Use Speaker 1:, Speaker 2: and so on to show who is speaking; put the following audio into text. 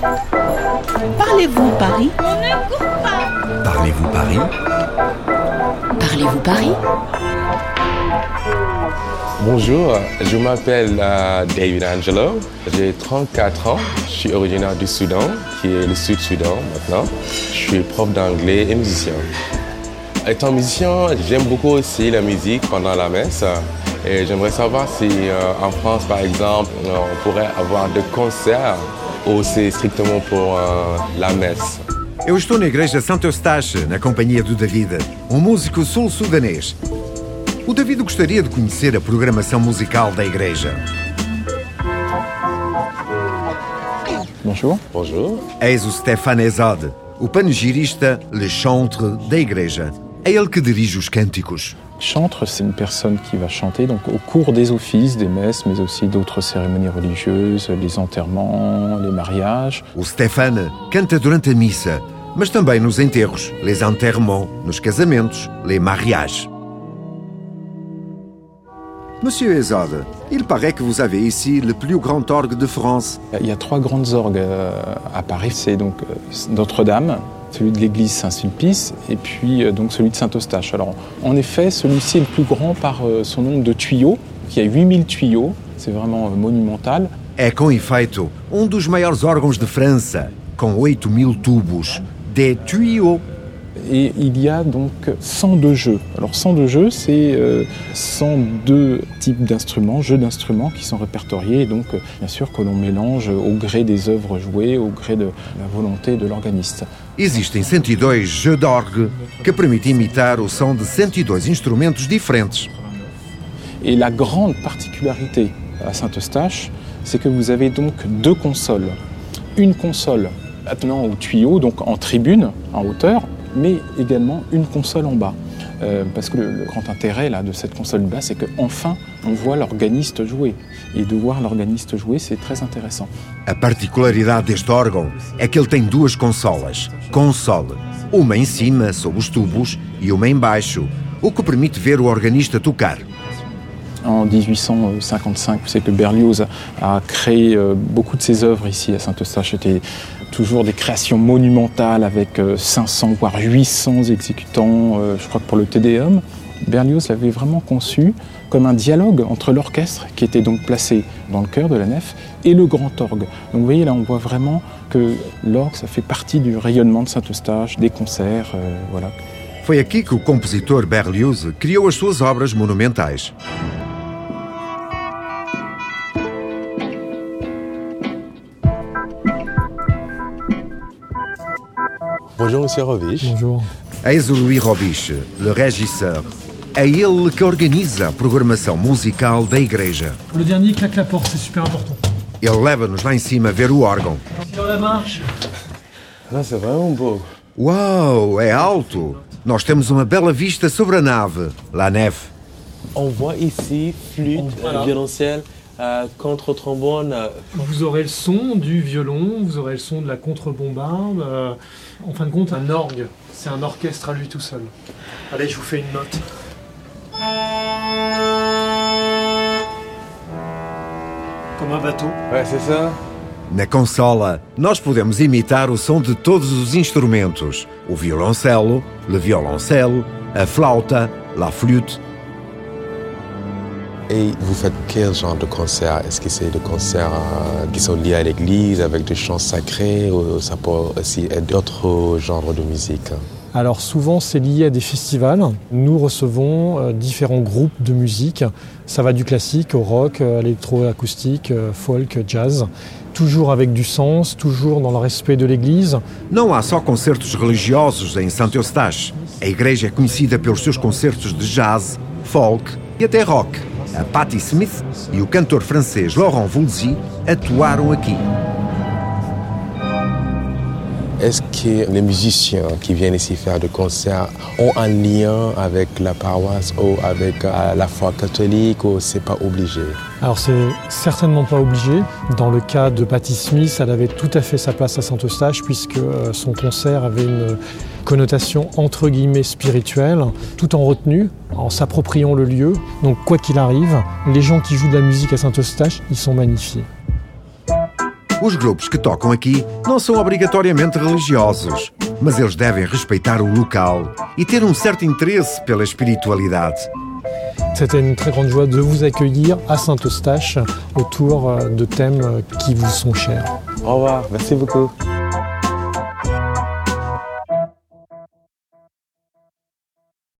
Speaker 1: Parlez-vous Paris?
Speaker 2: Parlez-vous Paris?
Speaker 1: Parlez-vous Paris?
Speaker 3: Bonjour, je m'appelle euh, David Angelo, j'ai 34 ans, je suis originaire du Soudan, qui est le Sud-Soudan maintenant. Je suis prof d'anglais et musicien. Étant musicien, j'aime beaucoup aussi la musique pendant la messe. Et j'aimerais savoir si euh, en France, par exemple, on pourrait avoir des concerts ou c'est strictement pour euh, la messe.
Speaker 2: Eu estou na Igreja Santo Eustache, na companhia do David, um músico sul-sudanês. O David gostaria de conhecer a programação musical da igreja.
Speaker 4: Bonjour.
Speaker 3: Bonjour.
Speaker 2: Eis o Stefan Ezod, o panegirista Le Chantre da igreja. É ele que dirige os cânticos.
Speaker 4: Chantre, c'est une personne qui va chanter donc au cours des offices, des messes, mais aussi d'autres cérémonies religieuses, les enterrements, les mariages.
Speaker 2: O Stefan canta durante a missa, mas também nos enterros, les enterrements, nos casamentos, les mariages. Monsieur Ezod, il paraît que vous avez ici le plus grand orgue de France.
Speaker 4: Il y a trois grandes orgues euh, à Paris. C'est donc euh, Notre-Dame, celui de l'église Saint-Sulpice et puis euh, donc celui de Saint-Eustache. Alors en effet, celui-ci est le plus grand par euh, son nombre de tuyaux. Il y a 8000 tuyaux, c'est vraiment euh, monumental.
Speaker 2: É com efeito um dos maiores de França, com 8 mil tubos, des tuyaux.
Speaker 4: Et il y a donc 102 jeux. Alors 102 jeux, c'est euh, 102 types d'instruments, jeux d'instruments qui sont répertoriés et donc euh, bien sûr que l'on mélange au gré des œuvres jouées, au gré de la volonté de l'organiste.
Speaker 2: Existem 102 jeux d'orgue que permitem imitar o som de 102 instrumentos différents.
Speaker 4: Et la grande particularité à Saint-Eustache, c'est que vous avez donc deux consoles. Une console attenant au tuyau, donc en tribune, en hauteur, mais également une console en bas. Euh, parce que le, grand intérêt là, de cette console bas, c'est qu'enfin, on voit l'organiste jouer. Et de voir l'organiste jouer, c'est très intéressant.
Speaker 2: A particularidade deste órgão é que ele tem duas consolas. Console, uma em cima, sob os tubos, e uma em baixo, o que permite ver o organista tocar.
Speaker 4: En 1855, vous savez que Berlioz a, créé euh, beaucoup de ses œuvres ici à Saint-Eustache. C'était toujours des créations monumentales avec euh, 500 voire 800 exécutants, euh, je crois que pour le Tédéum. Berlioz l'avait vraiment conçu comme un dialogue entre l'orchestre qui était donc placé dans le cœur de la nef et le grand orgue. Donc vous voyez là on voit vraiment que l'orgue ça fait partie du rayonnement de Saint-Eustache, des concerts, euh, voilà.
Speaker 2: Que o compositor Berlioz criou as suas obras.
Speaker 3: Bonjour, monsieur Rovich.
Speaker 4: Bonjour.
Speaker 2: Eis o Louis Robiche, le régisseur. É ele que organiza a programação musical da igreja.
Speaker 5: Le dernier claque la porte, c'est super important.
Speaker 2: Ele leva-nos lá em cima a ver o órgão.
Speaker 5: Dans la marche.
Speaker 3: Ah, c'est vraiment beau.
Speaker 2: Uau, é alto! Nós temos uma bela vista sobre a nave, La Neve.
Speaker 3: On voit ici flûte,
Speaker 5: Voilà.
Speaker 3: violoncelle, euh, contre-trombone. euh,
Speaker 5: Vous aurez le son du violon, vous aurez le son de la contrebombarde. euh, en fin de compte, un orgue. C'est un orchestre à lui tout seul. Allez, je vous fais une note. Comme un bateau.
Speaker 3: Ouais, c'est ça.
Speaker 2: Na consola, nós podemos imitar o som de todos os instrumentos: o violoncelo, le violoncelle, a flauta, la flûte.
Speaker 3: Et vous faites quel genre de concert? Est-ce que c'est des concerts euh, qui sont liés à l'église avec des chants sacrés ou ça peut aussi être d'autres genres de musique?
Speaker 5: Alors souvent c'est lié à des festivals. Nous recevons euh, différents groupes de musique. Ça va du classique au rock, électroacoustique, euh, folk, jazz. Toujours avec du sens, toujours dans le respect de l'Église.
Speaker 2: Não há só concertos religiosos em Santo Eustache. A igreja é conhecida pelos seus concertos de jazz, folk e até rock. A Patti Smith e o cantor francês Laurent Voulzy atuaram aqui.
Speaker 3: Est-ce que les musiciens qui viennent ici faire des concerts ont un lien avec la paroisse ou avec euh, la foi catholique ou c'est pas obligé?
Speaker 5: Alors c'est certainement pas obligé. Dans le cas de Patti Smith, elle avait tout à fait sa place à Saint-Eustache puisque euh, son concert avait une connotation entre guillemets spirituelle, tout en retenue, en s'appropriant le lieu. Donc quoi qu'il arrive, les gens qui jouent de la musique à Saint-Eustache, ils sont magnifiés.
Speaker 2: Os grupos que tocam aqui não são obrigatoriamente religiosos, mas eles devem respeitar o local e ter um certo interesse pela espiritualidade.
Speaker 5: C'était une très grande joie de vous accueillir à Saint-Eustache autour euh, de thèmes qui vous sont chers.
Speaker 3: Au revoir, merci beaucoup.